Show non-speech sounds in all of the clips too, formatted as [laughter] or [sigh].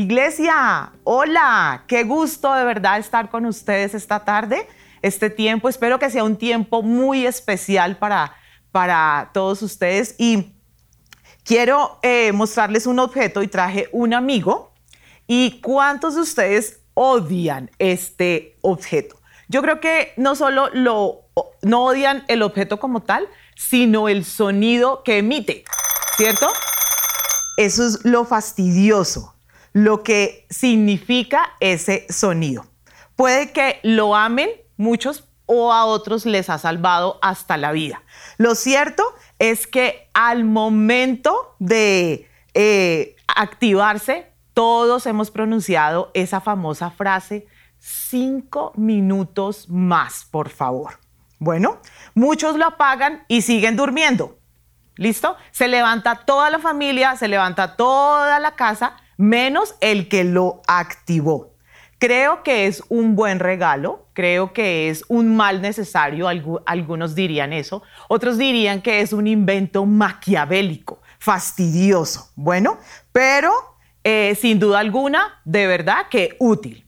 Iglesia, hola, qué gusto de verdad estar con ustedes esta tarde, este tiempo. Espero que sea un tiempo muy especial para, para todos ustedes y quiero eh, mostrarles un objeto y traje un amigo. ¿Y cuántos de ustedes odian este objeto? Yo creo que no solo lo, no odian el objeto como tal, sino el sonido que emite, ¿cierto? Eso es lo fastidioso lo que significa ese sonido. Puede que lo amen muchos o a otros les ha salvado hasta la vida. Lo cierto es que al momento de eh, activarse, todos hemos pronunciado esa famosa frase, cinco minutos más, por favor. Bueno, muchos lo apagan y siguen durmiendo. ¿Listo? Se levanta toda la familia, se levanta toda la casa menos el que lo activó. Creo que es un buen regalo, creo que es un mal necesario, algunos dirían eso, otros dirían que es un invento maquiavélico, fastidioso. Bueno, pero eh, sin duda alguna, de verdad que útil.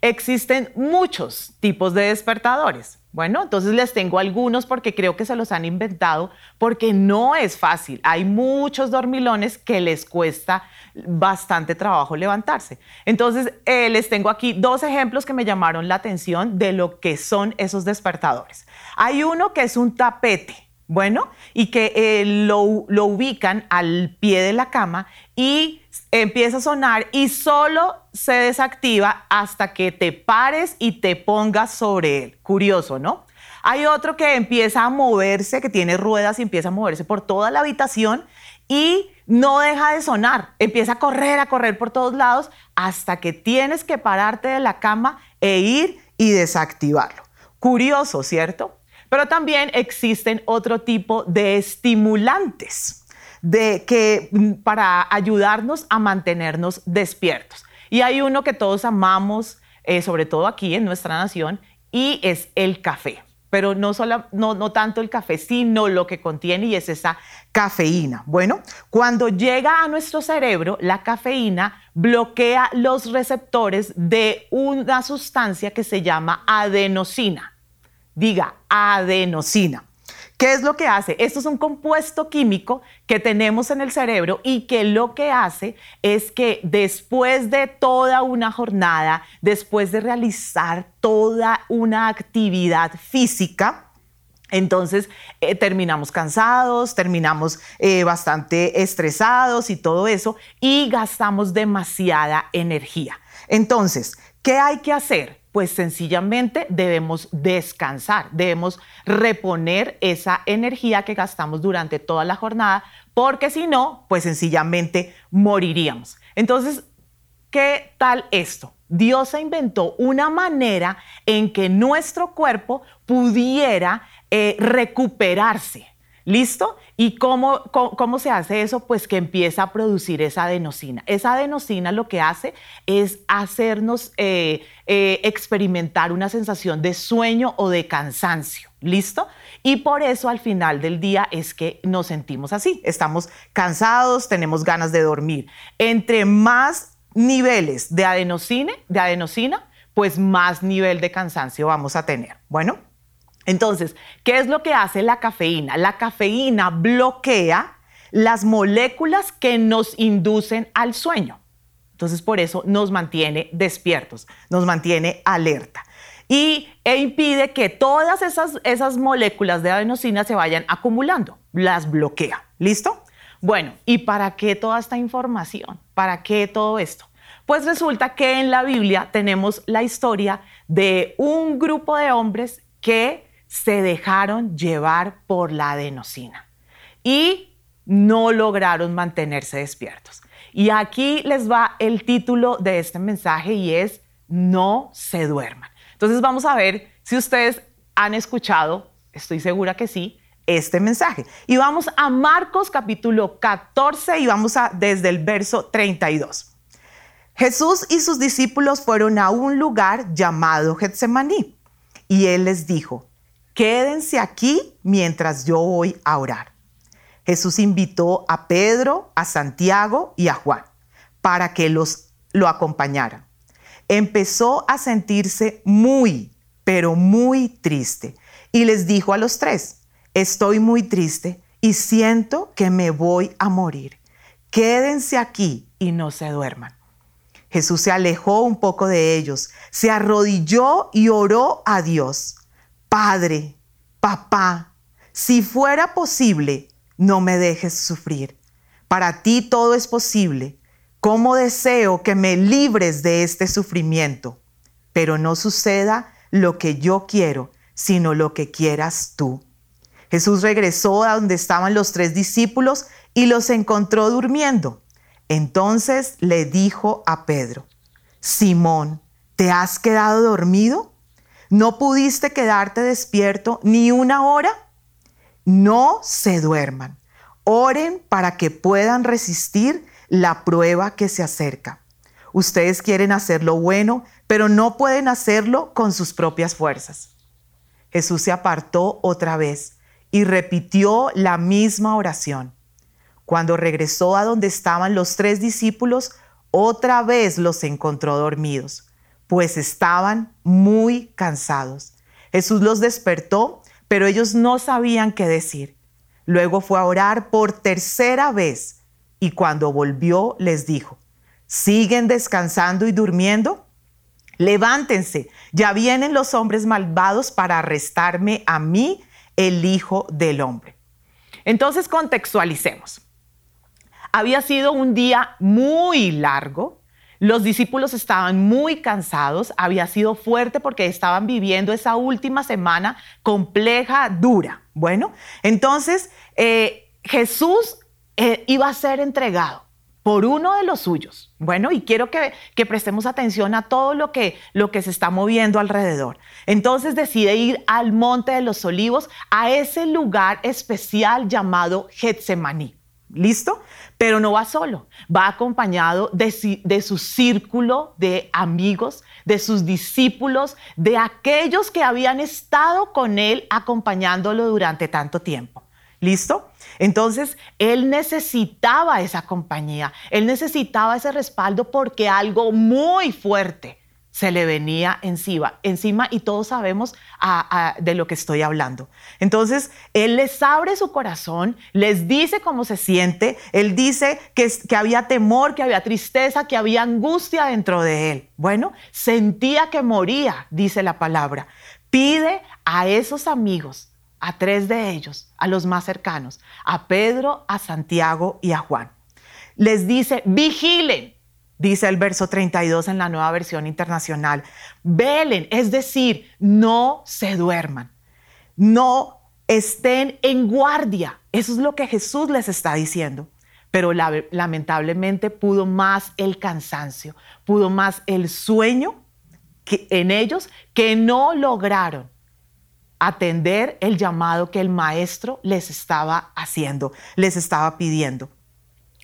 Existen muchos tipos de despertadores. Bueno, entonces les tengo algunos porque creo que se los han inventado porque no es fácil. Hay muchos dormilones que les cuesta bastante trabajo levantarse. Entonces, eh, les tengo aquí dos ejemplos que me llamaron la atención de lo que son esos despertadores. Hay uno que es un tapete, bueno, y que eh, lo, lo ubican al pie de la cama y empieza a sonar y solo se desactiva hasta que te pares y te pongas sobre él. Curioso, ¿no? Hay otro que empieza a moverse, que tiene ruedas y empieza a moverse por toda la habitación y no deja de sonar, empieza a correr, a correr por todos lados hasta que tienes que pararte de la cama e ir y desactivarlo. Curioso, ¿cierto? Pero también existen otro tipo de estimulantes de que mm, para ayudarnos a mantenernos despiertos. Y hay uno que todos amamos, eh, sobre todo aquí en nuestra nación, y es el café pero no, solo, no, no tanto el café, sino lo que contiene y es esa cafeína. Bueno, cuando llega a nuestro cerebro, la cafeína bloquea los receptores de una sustancia que se llama adenosina. Diga, adenosina. ¿Qué es lo que hace? Esto es un compuesto químico que tenemos en el cerebro y que lo que hace es que después de toda una jornada, después de realizar toda una actividad física, entonces eh, terminamos cansados, terminamos eh, bastante estresados y todo eso y gastamos demasiada energía. Entonces, ¿qué hay que hacer? Pues sencillamente debemos descansar, debemos reponer esa energía que gastamos durante toda la jornada, porque si no, pues sencillamente moriríamos. Entonces, ¿qué tal esto? Dios se inventó una manera en que nuestro cuerpo pudiera eh, recuperarse. ¿Listo? ¿Y cómo, cómo, se hace eso? Pues que empieza a producir esa adenosina. Esa adenosina lo que hace es hacernos eh, eh, experimentar una sensación de sueño o de cansancio. ¿Listo? Y por eso al final del día es que nos sentimos así. Estamos cansados, tenemos ganas de dormir. Entre más niveles de adenosina, de adenosina, pues más nivel de cansancio vamos a tener. Bueno. Entonces, ¿qué es lo que hace la cafeína? La cafeína bloquea las moléculas que nos inducen al sueño. Entonces, por eso nos mantiene despiertos, nos mantiene alerta. Y e impide que todas esas, esas moléculas de adenosina se vayan acumulando, las bloquea. ¿Listo? Bueno, ¿y para qué toda esta información? ¿Para qué todo esto? Pues resulta que en la Biblia tenemos la historia de un grupo de hombres que se dejaron llevar por la adenosina y no lograron mantenerse despiertos. Y aquí les va el título de este mensaje y es No se duerman. Entonces vamos a ver si ustedes han escuchado, estoy segura que sí, este mensaje. Y vamos a Marcos capítulo 14 y vamos a desde el verso 32. Jesús y sus discípulos fueron a un lugar llamado Getsemaní y él les dijo, quédense aquí mientras yo voy a orar. Jesús invitó a Pedro, a Santiago y a Juan para que los lo acompañaran. Empezó a sentirse muy, pero muy triste y les dijo a los tres, estoy muy triste y siento que me voy a morir. Quédense aquí y no se duerman. Jesús se alejó un poco de ellos, se arrodilló y oró a Dios. Padre, papá, si fuera posible, no me dejes sufrir. Para ti todo es posible. ¿Cómo deseo que me libres de este sufrimiento? Pero no suceda lo que yo quiero, sino lo que quieras tú. Jesús regresó a donde estaban los tres discípulos y los encontró durmiendo. Entonces le dijo a Pedro, Simón, ¿te has quedado dormido? ¿No pudiste quedarte despierto ni una hora? No se duerman. Oren para que puedan resistir la prueba que se acerca. Ustedes quieren hacer lo bueno, pero no pueden hacerlo con sus propias fuerzas. Jesús se apartó otra vez y repitió la misma oración. Cuando regresó a donde estaban los tres discípulos, otra vez los encontró dormidos, pues estaban muy cansados. Jesús los despertó, pero ellos no sabían qué decir. Luego fue a orar por tercera vez y cuando volvió les dijo, ¿siguen descansando y durmiendo? Levántense, ya vienen los hombres malvados para arrestarme a mí, el Hijo del Hombre. Entonces contextualicemos. Había sido un día muy largo, los discípulos estaban muy cansados, había sido fuerte porque estaban viviendo esa última semana compleja, dura. Bueno, entonces eh, Jesús eh, iba a ser entregado por uno de los suyos. Bueno, y quiero que, prestemos atención a todo lo que, lo que se está moviendo alrededor. Entonces decide ir al Monte de los Olivos, a ese lugar especial llamado Getsemaní. ¿Listo? Pero no va solo, va acompañado de, de, su círculo de amigos, de sus discípulos, de aquellos que habían estado con él acompañándolo durante tanto tiempo. ¿Listo? Entonces, él necesitaba esa compañía, él necesitaba ese respaldo porque algo muy fuerte se le venía encima, encima y todos sabemos de lo que estoy hablando. Entonces, Él les abre su corazón, les dice cómo se siente, Él dice que, que había temor, que había tristeza, que había angustia dentro de Él. Bueno, sentía que moría, dice la palabra. Pide a esos amigos a tres de ellos, a los más cercanos, a Pedro, a Santiago y a Juan. Les dice, vigilen, dice el verso 32 en la nueva versión internacional, velen, es decir, no se duerman, no estén en guardia. Eso es lo que Jesús les está diciendo. Pero lamentablemente pudo más el cansancio, pudo más el sueño en ellos que no lograron atender el llamado que el maestro les estaba haciendo, les estaba pidiendo.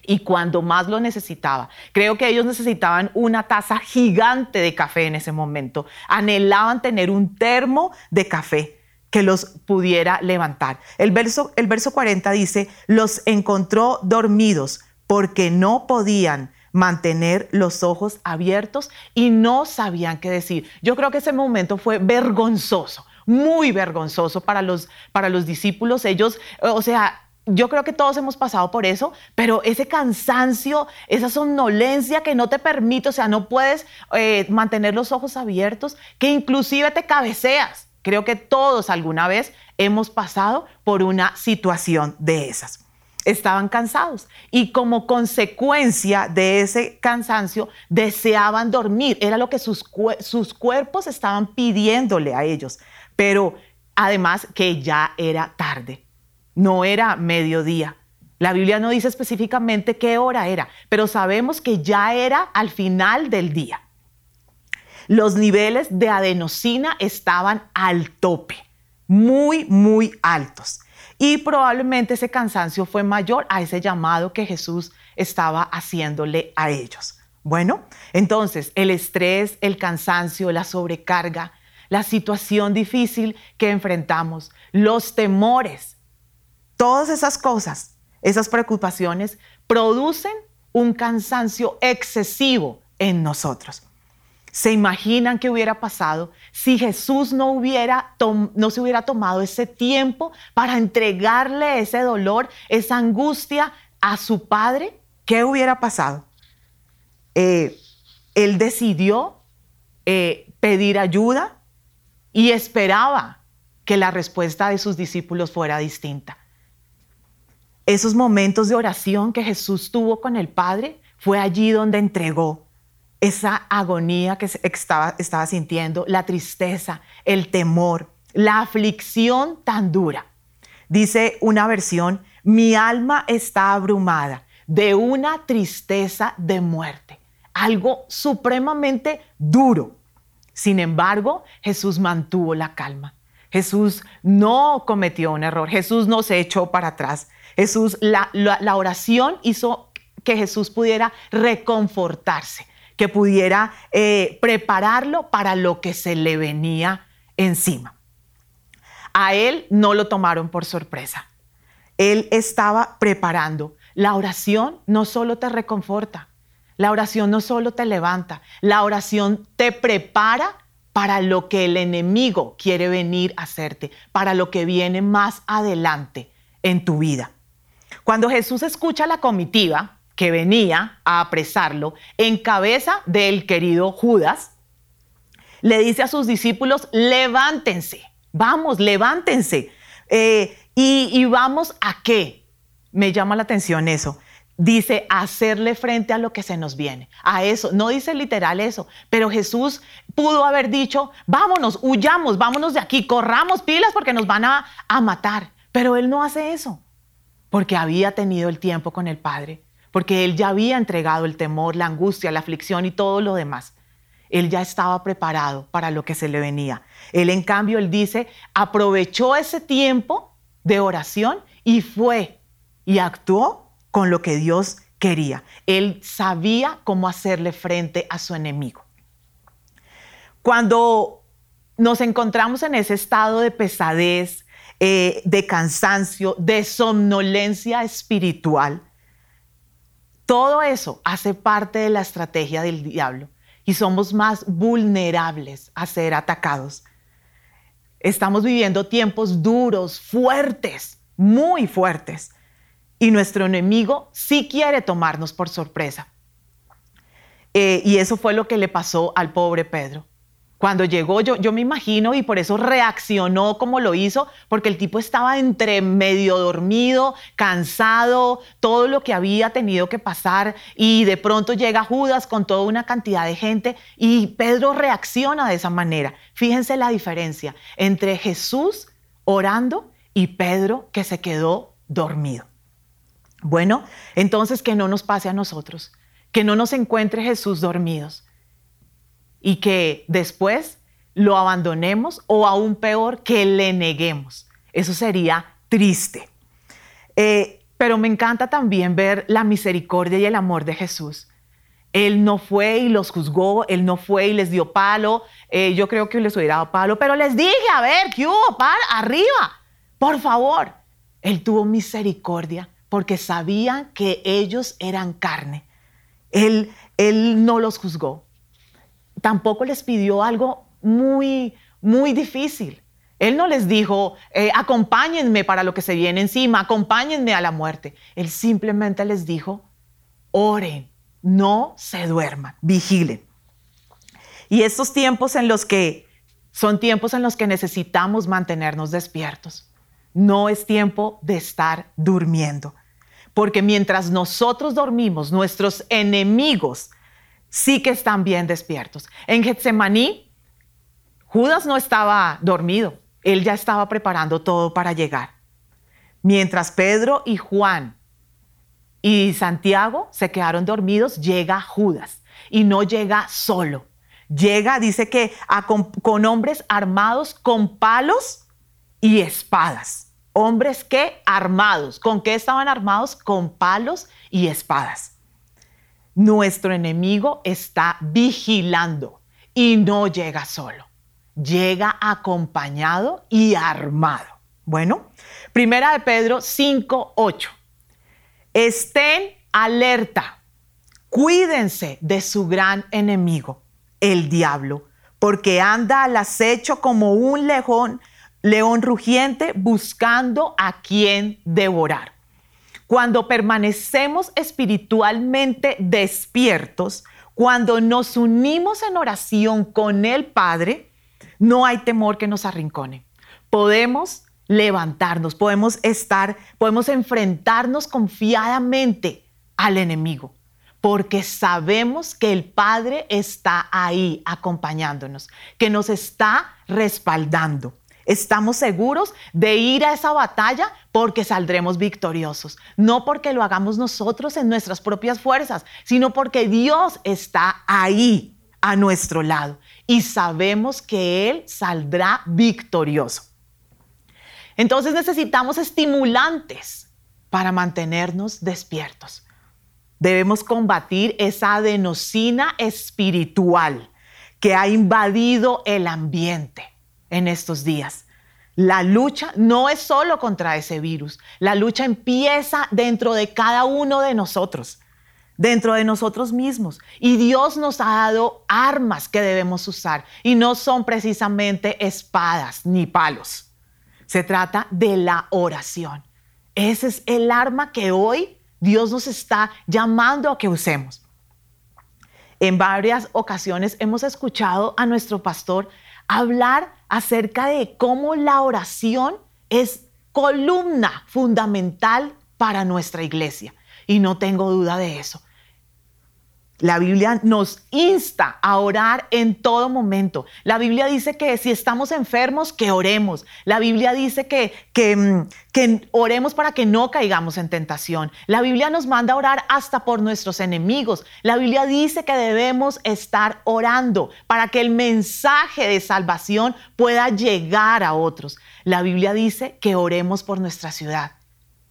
Y cuando más lo necesitaba, creo que ellos necesitaban una taza gigante de café en ese momento. Anhelaban tener un termo de café que los pudiera levantar. El verso, el verso 40 dice, los encontró dormidos porque no podían mantener los ojos abiertos y no sabían qué decir. Yo creo que ese momento fue vergonzoso muy vergonzoso para los, para los discípulos. Ellos, o sea, yo creo que todos hemos pasado por eso, pero ese cansancio, esa somnolencia que no te permite, o sea, no puedes eh, mantener los ojos abiertos, que inclusive te cabeceas. Creo que todos alguna vez hemos pasado por una situación de esas. Estaban cansados y como consecuencia de ese cansancio deseaban dormir. Era lo que sus, sus cuerpos estaban pidiéndole a ellos pero además que ya era tarde, no era mediodía. La Biblia no dice específicamente qué hora era, pero sabemos que ya era al final del día. Los niveles de adenosina estaban al tope, muy, muy altos. Y probablemente ese cansancio fue mayor a ese llamado que Jesús estaba haciéndole a ellos. Bueno, entonces el estrés, el cansancio, la sobrecarga, la situación difícil que enfrentamos, los temores, todas esas cosas, esas preocupaciones producen un cansancio excesivo en nosotros. ¿Se imaginan qué hubiera pasado si Jesús no, hubiera no se hubiera tomado ese tiempo para entregarle ese dolor, esa angustia a su Padre? ¿Qué hubiera pasado? Eh, él decidió eh, pedir ayuda y esperaba que la respuesta de sus discípulos fuera distinta. Esos momentos de oración que Jesús tuvo con el Padre fue allí donde entregó esa agonía que estaba, estaba sintiendo, la tristeza, el temor, la aflicción tan dura. Dice una versión, mi alma está abrumada de una tristeza de muerte, algo supremamente duro. Sin embargo, Jesús mantuvo la calma. Jesús no cometió un error, Jesús no se echó para atrás. Jesús, la, oración hizo que Jesús pudiera reconfortarse, que pudiera eh, prepararlo para lo que se le venía encima. A él no lo tomaron por sorpresa. Él estaba preparando. La oración no solo te reconforta, la oración no solo te levanta, la oración te prepara para lo que el enemigo quiere venir a hacerte, para lo que viene más adelante en tu vida. Cuando Jesús escucha la comitiva, que venía a apresarlo en cabeza del querido Judas, le dice a sus discípulos, levántense, vamos, levántense. Eh, y, vamos a qué? Me llama la atención eso. Dice, hacerle frente a lo que se nos viene. A eso, no dice literal eso, pero Jesús pudo haber dicho, vámonos, huyamos, vámonos de aquí, corramos pilas porque nos van a, a matar. Pero Él no hace eso, porque había tenido el tiempo con el Padre porque él ya había entregado el temor, la angustia, la aflicción y todo lo demás. Él ya estaba preparado para lo que se le venía. Él, en cambio, él dice, aprovechó ese tiempo de oración y fue y actuó con lo que Dios quería. Él sabía cómo hacerle frente a su enemigo. Cuando nos encontramos en ese estado de pesadez, eh, de cansancio, de somnolencia espiritual, todo eso hace parte de la estrategia del diablo y somos más vulnerables a ser atacados. Estamos viviendo tiempos duros, fuertes, muy fuertes, y nuestro enemigo sí quiere tomarnos por sorpresa. Eh, y eso fue lo que le pasó al pobre Pedro. Cuando llegó, yo, yo me imagino, y por eso reaccionó como lo hizo, porque el tipo estaba entre medio dormido, cansado, todo lo que había tenido que pasar, y de pronto llega Judas con toda una cantidad de gente, y Pedro reacciona de esa manera. Fíjense la diferencia entre Jesús orando y Pedro que se quedó dormido. Bueno, entonces que no nos pase a nosotros, que no nos encuentre Jesús dormidos y que después lo abandonemos o aún peor, que le neguemos. Eso sería triste. Eh, pero me encanta también ver la misericordia y el amor de Jesús. Él no fue y los juzgó, él no fue y les dio palo. Eh, yo creo que les hubiera dado palo, pero les dije, a ver, ¿qué hubo? Para, arriba, por favor. Él tuvo misericordia porque sabía que ellos eran carne. Él, él no los juzgó, tampoco les pidió algo muy, muy difícil. Él no les dijo, eh, acompáñenme para lo que se viene encima, acompáñenme a la muerte. Él simplemente les dijo, oren, no se duerman, vigilen. Y estos tiempos en los que son tiempos en los que necesitamos mantenernos despiertos. No es tiempo de estar durmiendo. Porque mientras nosotros dormimos, nuestros enemigos sí que están bien despiertos. En Getsemaní, Judas no estaba dormido, él ya estaba preparando todo para llegar. Mientras Pedro y Juan y Santiago se quedaron dormidos, llega Judas y no llega solo. Llega, dice que con, con hombres armados con palos y espadas. Hombres que armados. ¿Con qué estaban armados? Con palos y espadas. Nuestro enemigo está vigilando y no llega solo, llega acompañado y armado. Bueno, primera de Pedro 5:8. Estén alerta. Cuídense de su gran enemigo, el diablo, porque anda al acecho como un león, león rugiente buscando a quien devorar. Cuando permanecemos espiritualmente despiertos, cuando nos unimos en oración con el Padre, no hay temor que nos arrincone. Podemos levantarnos, podemos estar, podemos enfrentarnos confiadamente al enemigo, porque sabemos que el Padre está ahí acompañándonos, que nos está respaldando. Estamos seguros de ir a esa batalla porque saldremos victoriosos, no porque lo hagamos nosotros en nuestras propias fuerzas, sino porque Dios está ahí a nuestro lado y sabemos que Él saldrá victorioso. Entonces necesitamos estimulantes para mantenernos despiertos. Debemos combatir esa adenosina espiritual que ha invadido el ambiente en estos días. La lucha no es solo contra ese virus, la lucha empieza dentro de cada uno de nosotros, dentro de nosotros mismos. Y Dios nos ha dado armas que debemos usar y no son precisamente espadas ni palos. Se trata de la oración. Ese es el arma que hoy Dios nos está llamando a que usemos. En varias ocasiones hemos escuchado a nuestro pastor hablar acerca de cómo la oración es columna fundamental para nuestra iglesia. Y no tengo duda de eso. La Biblia nos insta a orar en todo momento. La Biblia dice que si estamos enfermos, que oremos. La Biblia dice que, que, mm, que, oremos para que no caigamos en tentación. La Biblia nos manda a orar hasta por nuestros enemigos. La Biblia dice que debemos estar orando para que el mensaje de salvación pueda llegar a otros. La Biblia dice que oremos por nuestra ciudad,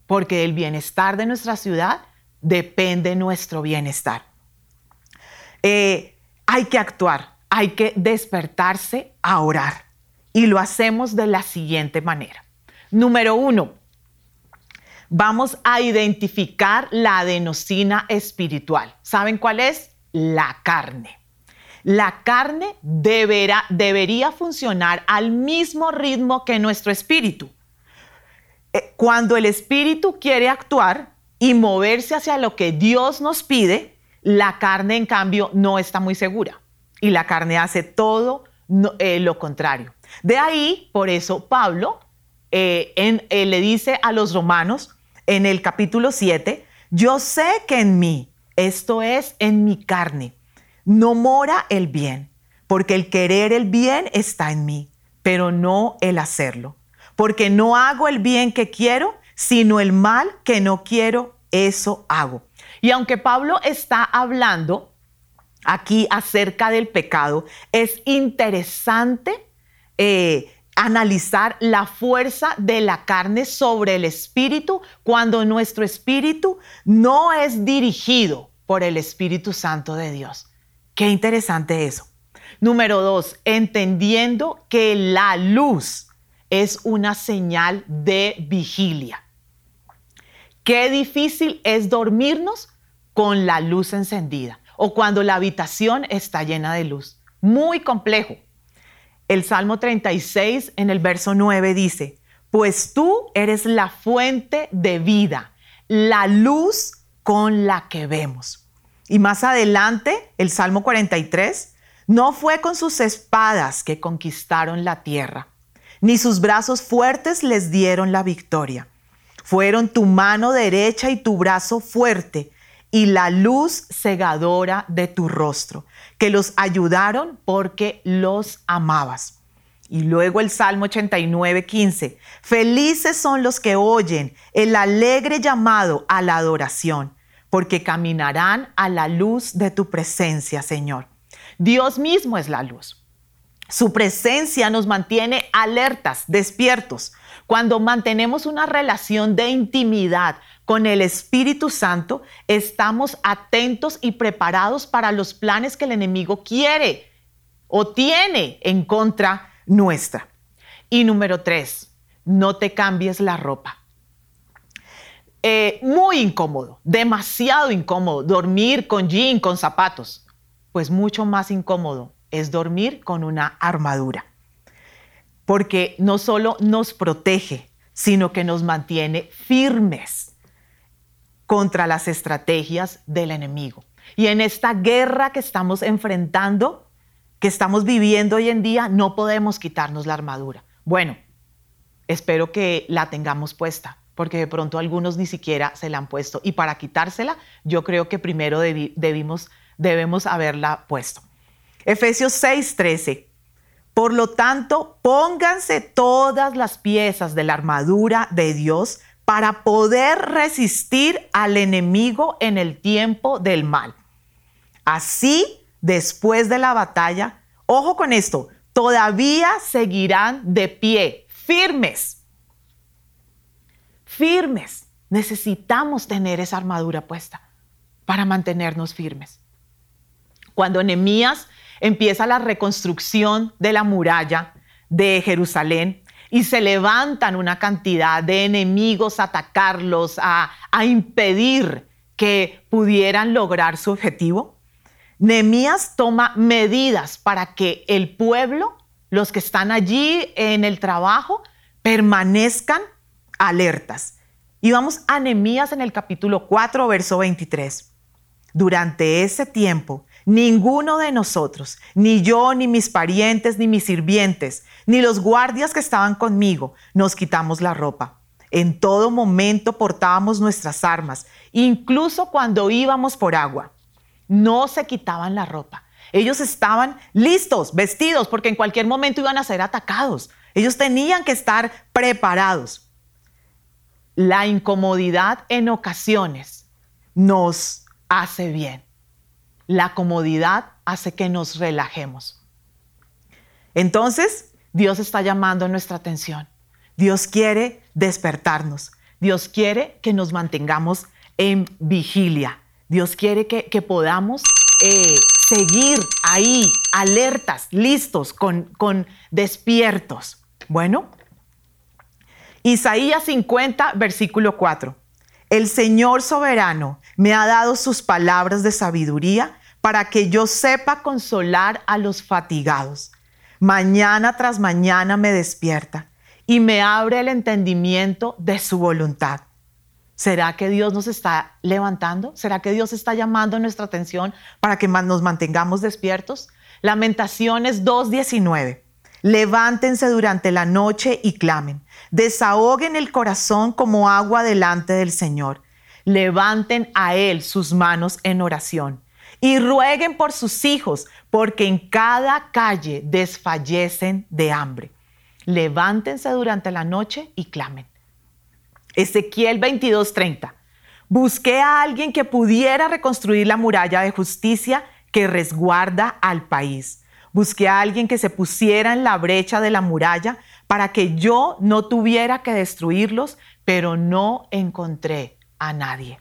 porque del bienestar de nuestra ciudad depende nuestro bienestar. Eh, hay que actuar, hay que despertarse a orar. Y lo hacemos de la siguiente manera. Número uno, vamos a identificar la adenosina espiritual. ¿Saben cuál es? La carne. La carne deberá, debería funcionar al mismo ritmo que nuestro espíritu. Eh, cuando el espíritu quiere actuar y moverse hacia lo que Dios nos pide, la carne, en cambio, no está muy segura y la carne hace todo eh, lo contrario. De ahí, por eso, Pablo eh, eh, le dice a los romanos en el capítulo 7, yo sé que en mí, esto es en mi carne, no mora el bien, porque el querer el bien está en mí, pero no el hacerlo. Porque no hago el bien que quiero, sino el mal que no quiero, eso hago. Y aunque Pablo está hablando aquí acerca del pecado, es interesante eh, analizar la fuerza de la carne sobre el espíritu cuando nuestro espíritu no es dirigido por el Espíritu Santo de Dios. Qué interesante eso. Número dos, entendiendo que la luz es una señal de vigilia. Qué difícil es dormirnos con la luz encendida o cuando la habitación está llena de luz. Muy complejo. El Salmo 36 en el verso 9 dice, pues tú eres la fuente de vida, la luz con la que vemos. Y más adelante, el Salmo 43, no fue con sus espadas que conquistaron la tierra, ni sus brazos fuertes les dieron la victoria. Fueron tu mano derecha y tu brazo fuerte y la luz cegadora de tu rostro, que los ayudaron porque los amabas. Y luego el Salmo 89, 15. Felices son los que oyen el alegre llamado a la adoración, porque caminarán a la luz de tu presencia, Señor. Dios mismo es la luz. Su presencia nos mantiene alertas, despiertos. Cuando mantenemos una relación de intimidad con el Espíritu Santo, estamos atentos y preparados para los planes que el enemigo quiere o tiene en contra nuestra. Y número tres, no te cambies la ropa. eh, muy incómodo, demasiado incómodo, dormir con jean, con zapatos. Pues mucho más incómodo es dormir con una armadura. Porque no solo nos protege, sino que nos mantiene firmes contra las estrategias del enemigo. Y en esta guerra que estamos enfrentando, que estamos viviendo hoy en día, no podemos quitarnos la armadura. Bueno, espero que la tengamos puesta, porque de pronto algunos ni siquiera se la han puesto. Y para quitársela, yo creo que primero debimos, debemos haberla puesto. Efesios 6:13. Por lo tanto, pónganse todas las piezas de la armadura de Dios para poder resistir al enemigo en el tiempo del mal. Así, después de la batalla, ojo con esto, todavía seguirán de pie, firmes. Firmes. Necesitamos tener esa armadura puesta para mantenernos firmes. Cuando Nehemías empieza la reconstrucción de la muralla de Jerusalén, y se levantan una cantidad de enemigos a atacarlos, a, impedir que pudieran lograr su objetivo. Nehemías toma medidas para que el pueblo, los que están allí en el trabajo, permanezcan alertas. Y vamos a Nehemías en el capítulo 4, verso 23. Durante ese tiempo, Ninguno de nosotros, ni yo, ni mis parientes, ni mis sirvientes, ni los guardias que estaban conmigo, nos quitamos la ropa. En todo momento portábamos nuestras armas, incluso cuando íbamos por agua. No se quitaban la ropa. Ellos estaban listos, vestidos, porque en cualquier momento iban a ser atacados. Ellos tenían que estar preparados. La incomodidad en ocasiones nos hace bien la comodidad hace que nos relajemos. Entonces, Dios está llamando nuestra atención. Dios quiere despertarnos. Dios quiere que nos mantengamos en vigilia. Dios quiere que, podamos eh, seguir ahí, alertas, listos, con, con despiertos. Bueno, Isaías 50, versículo 4. El Señor soberano me ha dado sus palabras de sabiduría para que yo sepa consolar a los fatigados. Mañana tras mañana me despierta y me abre el entendimiento de su voluntad. ¿Será que Dios nos está levantando? ¿Será que Dios está llamando nuestra atención para que nos mantengamos despiertos? Lamentaciones 2.19. Levántense durante la noche y clamen. Desahoguen el corazón como agua delante del Señor. Levanten a Él sus manos en oración y rueguen por sus hijos, porque en cada calle desfallecen de hambre. Levántense durante la noche y clamen. Ezequiel 22:30. Busqué a alguien que pudiera reconstruir la muralla de justicia que resguarda al país Busqué a alguien que se pusiera en la brecha de la muralla para que yo no tuviera que destruirlos, pero no encontré a nadie.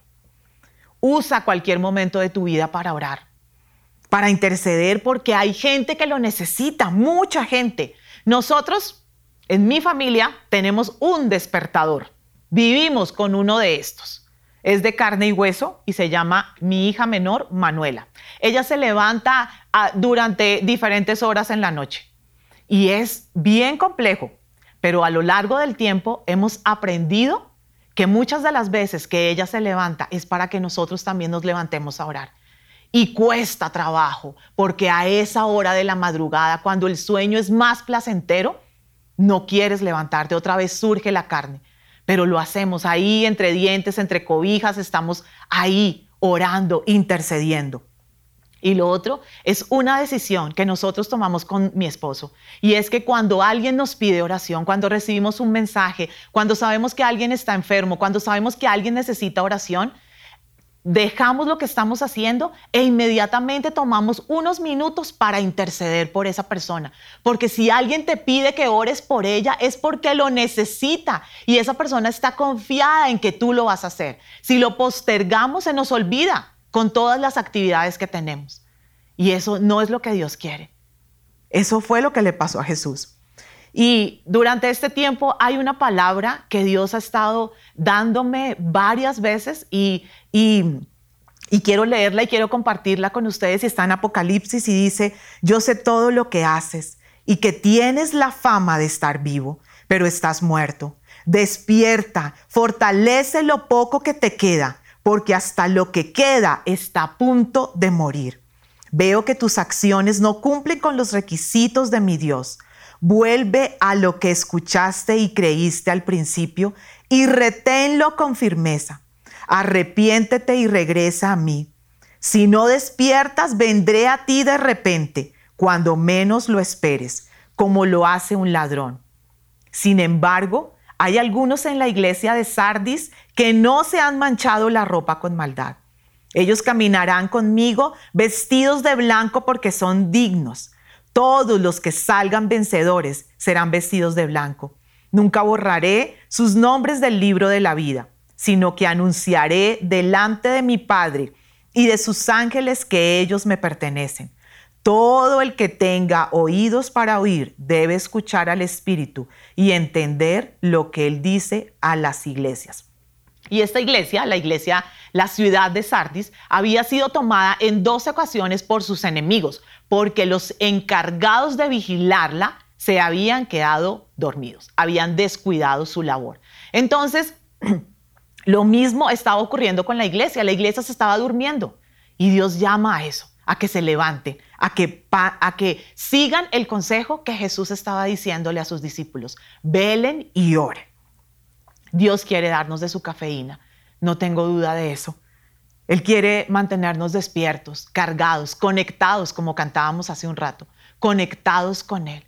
Usa cualquier momento de tu vida para orar, para interceder, porque hay gente que lo necesita, mucha gente. Nosotros, en mi familia, tenemos un despertador. Vivimos con uno de estos es de carne y hueso y se llama mi hija menor, Manuela. Ella se levanta durante diferentes horas en la noche y es bien complejo, pero a lo largo del tiempo hemos aprendido que muchas de las veces que ella se levanta es para que nosotros también nos levantemos a orar. Y cuesta trabajo, porque a esa hora de la madrugada, cuando el sueño es más placentero, no quieres levantarte, otra vez surge la carne pero lo hacemos ahí entre dientes, entre cobijas, estamos ahí orando, intercediendo. Y lo otro es una decisión que nosotros tomamos con mi esposo. Y es que cuando alguien nos pide oración, cuando recibimos un mensaje, cuando sabemos que alguien está enfermo, cuando sabemos que alguien necesita oración, dejamos lo que estamos haciendo e inmediatamente tomamos unos minutos para interceder por esa persona. Porque si alguien te pide que ores por ella es porque lo necesita y esa persona está confiada en que tú lo vas a hacer. Si lo postergamos se nos olvida con todas las actividades que tenemos. Y eso no es lo que Dios quiere. Eso fue lo que le pasó a Jesús. Y durante este tiempo hay una palabra que Dios ha estado dándome varias veces y, y, quiero leerla y quiero compartirla con ustedes. Y está en Apocalipsis y dice, yo sé todo lo que haces y que tienes la fama de estar vivo, pero estás muerto. Despierta, fortalece lo poco que te queda, porque hasta lo que queda está a punto de morir. Veo que tus acciones no cumplen con los requisitos de mi Dios. Vuelve a lo que escuchaste y creíste al principio y reténlo con firmeza. Arrepiéntete y regresa a mí. Si no despiertas, vendré a ti de repente, cuando menos lo esperes, como lo hace un ladrón. Sin embargo, hay algunos en la iglesia de Sardis que no se han manchado la ropa con maldad. Ellos caminarán conmigo vestidos de blanco porque son dignos. Todos los que salgan vencedores serán vestidos de blanco. Nunca borraré sus nombres del libro de la vida, sino que anunciaré delante de mi Padre y de sus ángeles que ellos me pertenecen. Todo el que tenga oídos para oír debe escuchar al Espíritu y entender lo que Él dice a las iglesias. Y esta iglesia, la iglesia, la ciudad de Sardis, había sido tomada en dos ocasiones por sus enemigos, porque los encargados de vigilarla se habían quedado dormidos, habían descuidado su labor. Entonces, [clears throat] lo mismo estaba ocurriendo con la iglesia, la iglesia se estaba durmiendo y Dios llama a eso, a que se levanten, a que, a que sigan el consejo que Jesús estaba diciéndole a sus discípulos, velen y oren. Dios quiere darnos de su cafeína, no tengo duda de eso. Él quiere mantenernos despiertos, cargados, conectados, como cantábamos hace un rato, conectados con Él.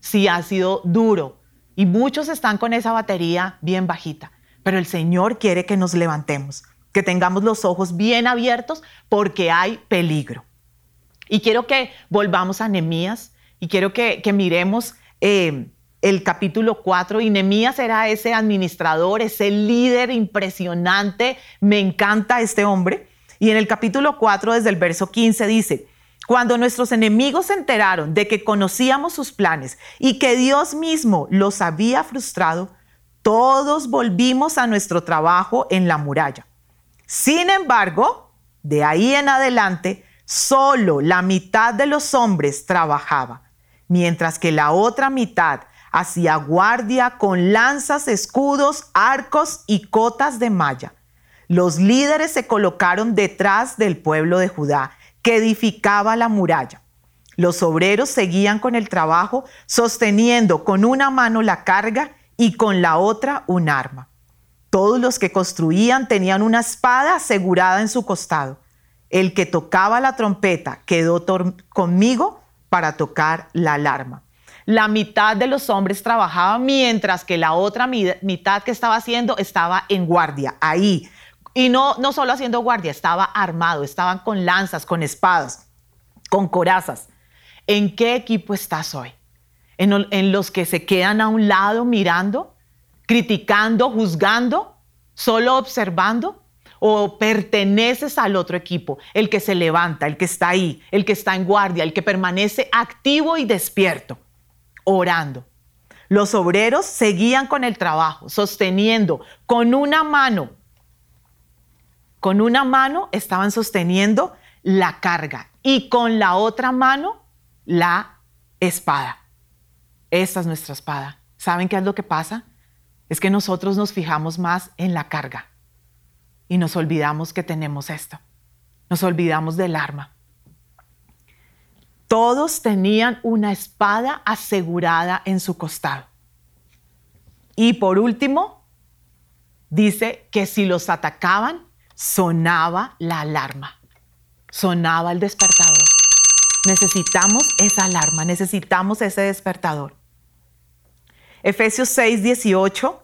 Sí, ha sido duro y muchos están con esa batería bien bajita, pero el Señor quiere que nos levantemos, que tengamos los ojos bien abiertos porque hay peligro. Y quiero que volvamos a Nehemías y quiero que, miremos eh, el capítulo 4 y Nehemías era ese administrador, ese líder impresionante. Me encanta este hombre. Y en el capítulo 4, desde el verso 15, dice, cuando nuestros enemigos se enteraron de que conocíamos sus planes y que Dios mismo los había frustrado, todos volvimos a nuestro trabajo en la muralla. Sin embargo, de ahí en adelante, solo la mitad de los hombres trabajaba, mientras que la otra mitad hacía guardia con lanzas, escudos, arcos y cotas de malla. Los líderes se colocaron detrás del pueblo de Judá, que edificaba la muralla. Los obreros seguían con el trabajo, sosteniendo con una mano la carga y con la otra un arma. Todos los que construían tenían una espada asegurada en su costado. El que tocaba la trompeta quedó conmigo para tocar la alarma la mitad de los hombres trabajaba mientras que la otra mitad que estaba haciendo estaba en guardia, ahí. Y no, no solo haciendo guardia, estaba armado, estaban con lanzas, con espadas, con corazas. ¿En qué equipo estás hoy? ¿En, ¿En los que se quedan a un lado mirando, criticando, juzgando, solo observando? O perteneces al otro equipo, el que se levanta, el que está ahí, el que está en guardia, el que permanece activo y despierto orando. Los obreros seguían con el trabajo, sosteniendo con una mano, con una mano estaban sosteniendo la carga y con la otra mano la espada. Esta es nuestra espada. ¿Saben qué es lo que pasa? Es que nosotros nos fijamos más en la carga y nos olvidamos que tenemos esto. Nos olvidamos del arma. Todos tenían una espada asegurada en su costado. Y por último, dice que si los atacaban, sonaba la alarma, sonaba el despertador. Necesitamos esa alarma, necesitamos ese despertador. Efesios 6, 18,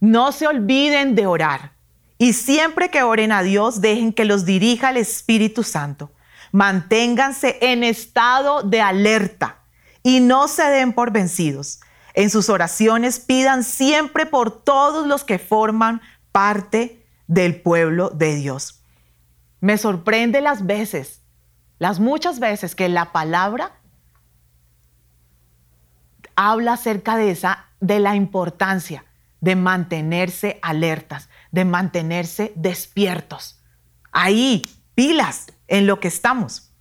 no se olviden de orar y siempre que oren a Dios, dejen que los dirija el Espíritu Santo Manténganse en estado de alerta y no se den por vencidos. En sus oraciones pidan siempre por todos los que forman parte del pueblo de Dios. Me sorprende las veces, las muchas veces que la palabra habla acerca de esa, de la importancia de mantenerse alertas, de mantenerse despiertos. Ahí, pilas en lo que estamos.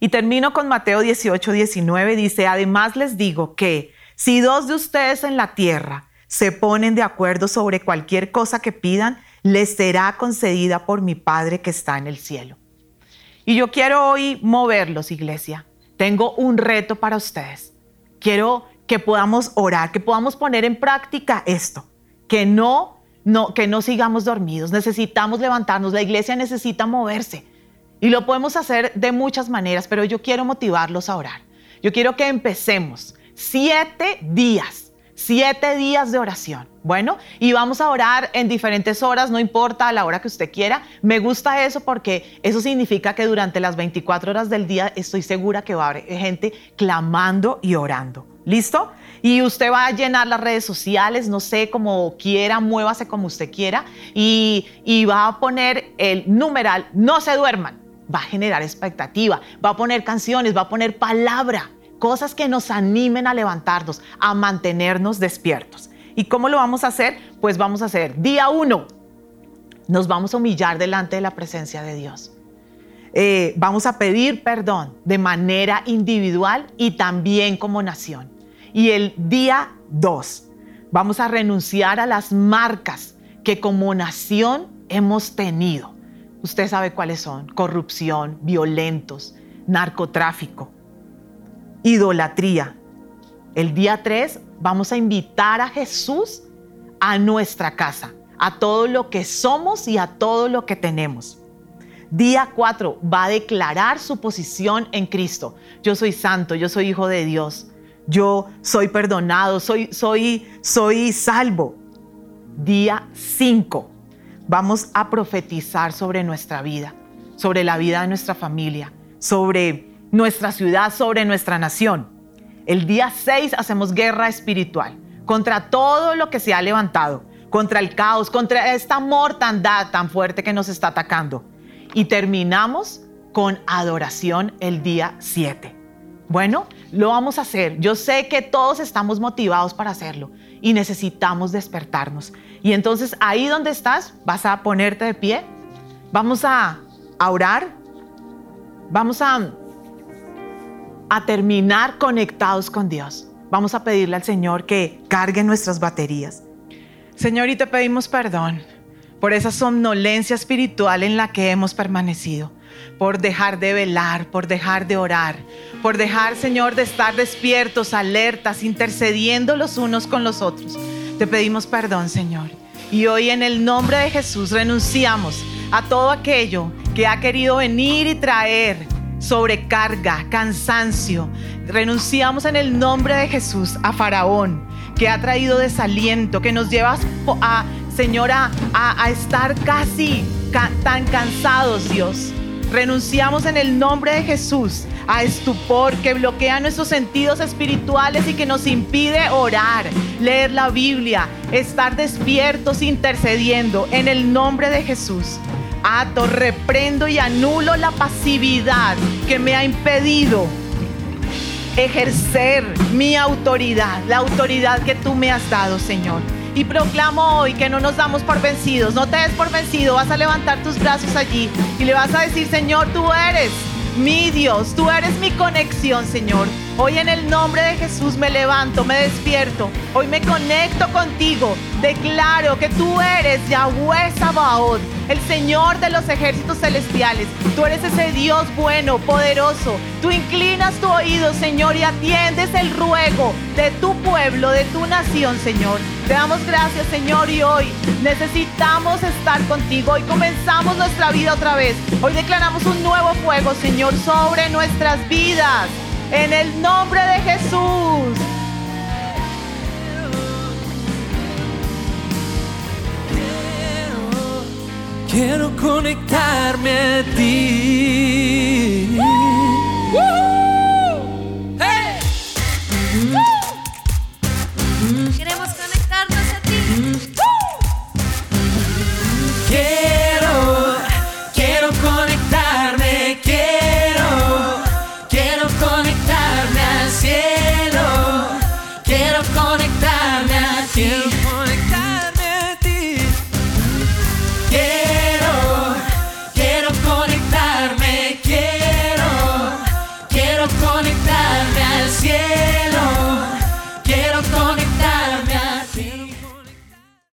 Y termino con Mateo 18, 19, dice, además les digo que si dos de ustedes en la tierra se ponen de acuerdo sobre cualquier cosa que pidan, les será concedida por mi Padre que está en el cielo. Y yo quiero hoy moverlos, iglesia. Tengo un reto para ustedes. Quiero que podamos orar, que podamos poner en práctica esto, que no, no, que no sigamos dormidos. Necesitamos levantarnos. La iglesia necesita moverse. Y lo podemos hacer de muchas maneras, pero yo quiero motivarlos a orar. Yo quiero que empecemos siete días, siete días de oración. Bueno, y vamos a orar en diferentes horas, no importa la hora que usted quiera. Me gusta eso porque eso significa que durante las 24 horas del día estoy segura que va a haber gente clamando y orando. ¿Listo? Y usted va a llenar las redes sociales, no sé, como quiera, muévase como usted quiera, y, y va a poner el numeral, no se duerman va a generar expectativa, va a poner canciones, va a poner palabra, cosas que nos animen a levantarnos, a mantenernos despiertos. ¿Y cómo lo vamos a hacer? Pues vamos a hacer día uno, nos vamos a humillar delante de la presencia de Dios. Eh, vamos a pedir perdón de manera individual y también como nación. Y el día dos, vamos a renunciar a las marcas que como nación hemos tenido Usted sabe cuáles son. Corrupción, violentos, narcotráfico, idolatría. El día 3 vamos a invitar a Jesús a nuestra casa, a todo lo que somos y a todo lo que tenemos. Día 4 va a declarar su posición en Cristo. Yo soy santo, yo soy hijo de Dios. Yo soy perdonado, soy soy soy salvo. Día 5 vamos a profetizar sobre nuestra vida, sobre la vida de nuestra familia, sobre nuestra ciudad, sobre nuestra nación. El día 6 hacemos guerra espiritual contra todo lo que se ha levantado, contra el caos, contra esta mortandad tan fuerte que nos está atacando. Y terminamos con adoración el día 7. Bueno, lo vamos a hacer. Yo sé que todos estamos motivados para hacerlo y necesitamos despertarnos. Y entonces ahí donde estás, vas a ponerte de pie, vamos a, orar, vamos a, a terminar conectados con Dios. Vamos a pedirle al Señor que cargue nuestras baterías. Señor, y te pedimos perdón por esa somnolencia espiritual en la que hemos permanecido por dejar de velar, por dejar de orar, por dejar, Señor, de estar despiertos, alertas, intercediendo los unos con los otros. Te pedimos perdón, Señor. Y hoy en el nombre de Jesús renunciamos a todo aquello que ha querido venir y traer sobrecarga, cansancio. Renunciamos en el nombre de Jesús a Faraón, que ha traído desaliento, que nos lleva a, Señora, a, estar casi tan cansados, Dios. Renunciamos en el nombre de Jesús a estupor que bloquea nuestros sentidos espirituales y que nos impide orar, leer la Biblia, estar despiertos, intercediendo en el nombre de Jesús. Ato, reprendo y anulo la pasividad que me ha impedido ejercer mi autoridad, la autoridad que tú me has dado, Señor. Y proclamo hoy que no nos damos por vencidos. No te des por vencido. Vas a levantar tus brazos allí y le vas a decir, Señor, tú eres mi Dios, tú eres mi conexión, Señor. Hoy en el nombre de Jesús me levanto, me despierto. Hoy me conecto contigo. Declaro que tú eres Yahweh Sabaoth, el Señor de los ejércitos celestiales. Tú eres ese Dios bueno, poderoso. Tú inclinas tu oído, Señor, y atiendes el ruego de tu pueblo, de tu nación, Señor. Te damos gracias, Señor, y hoy necesitamos estar contigo. Hoy comenzamos nuestra vida otra vez. Hoy declaramos un nuevo fuego, Señor, sobre nuestras vidas en el nombre de Jesús. Quiero, conectarme a ti.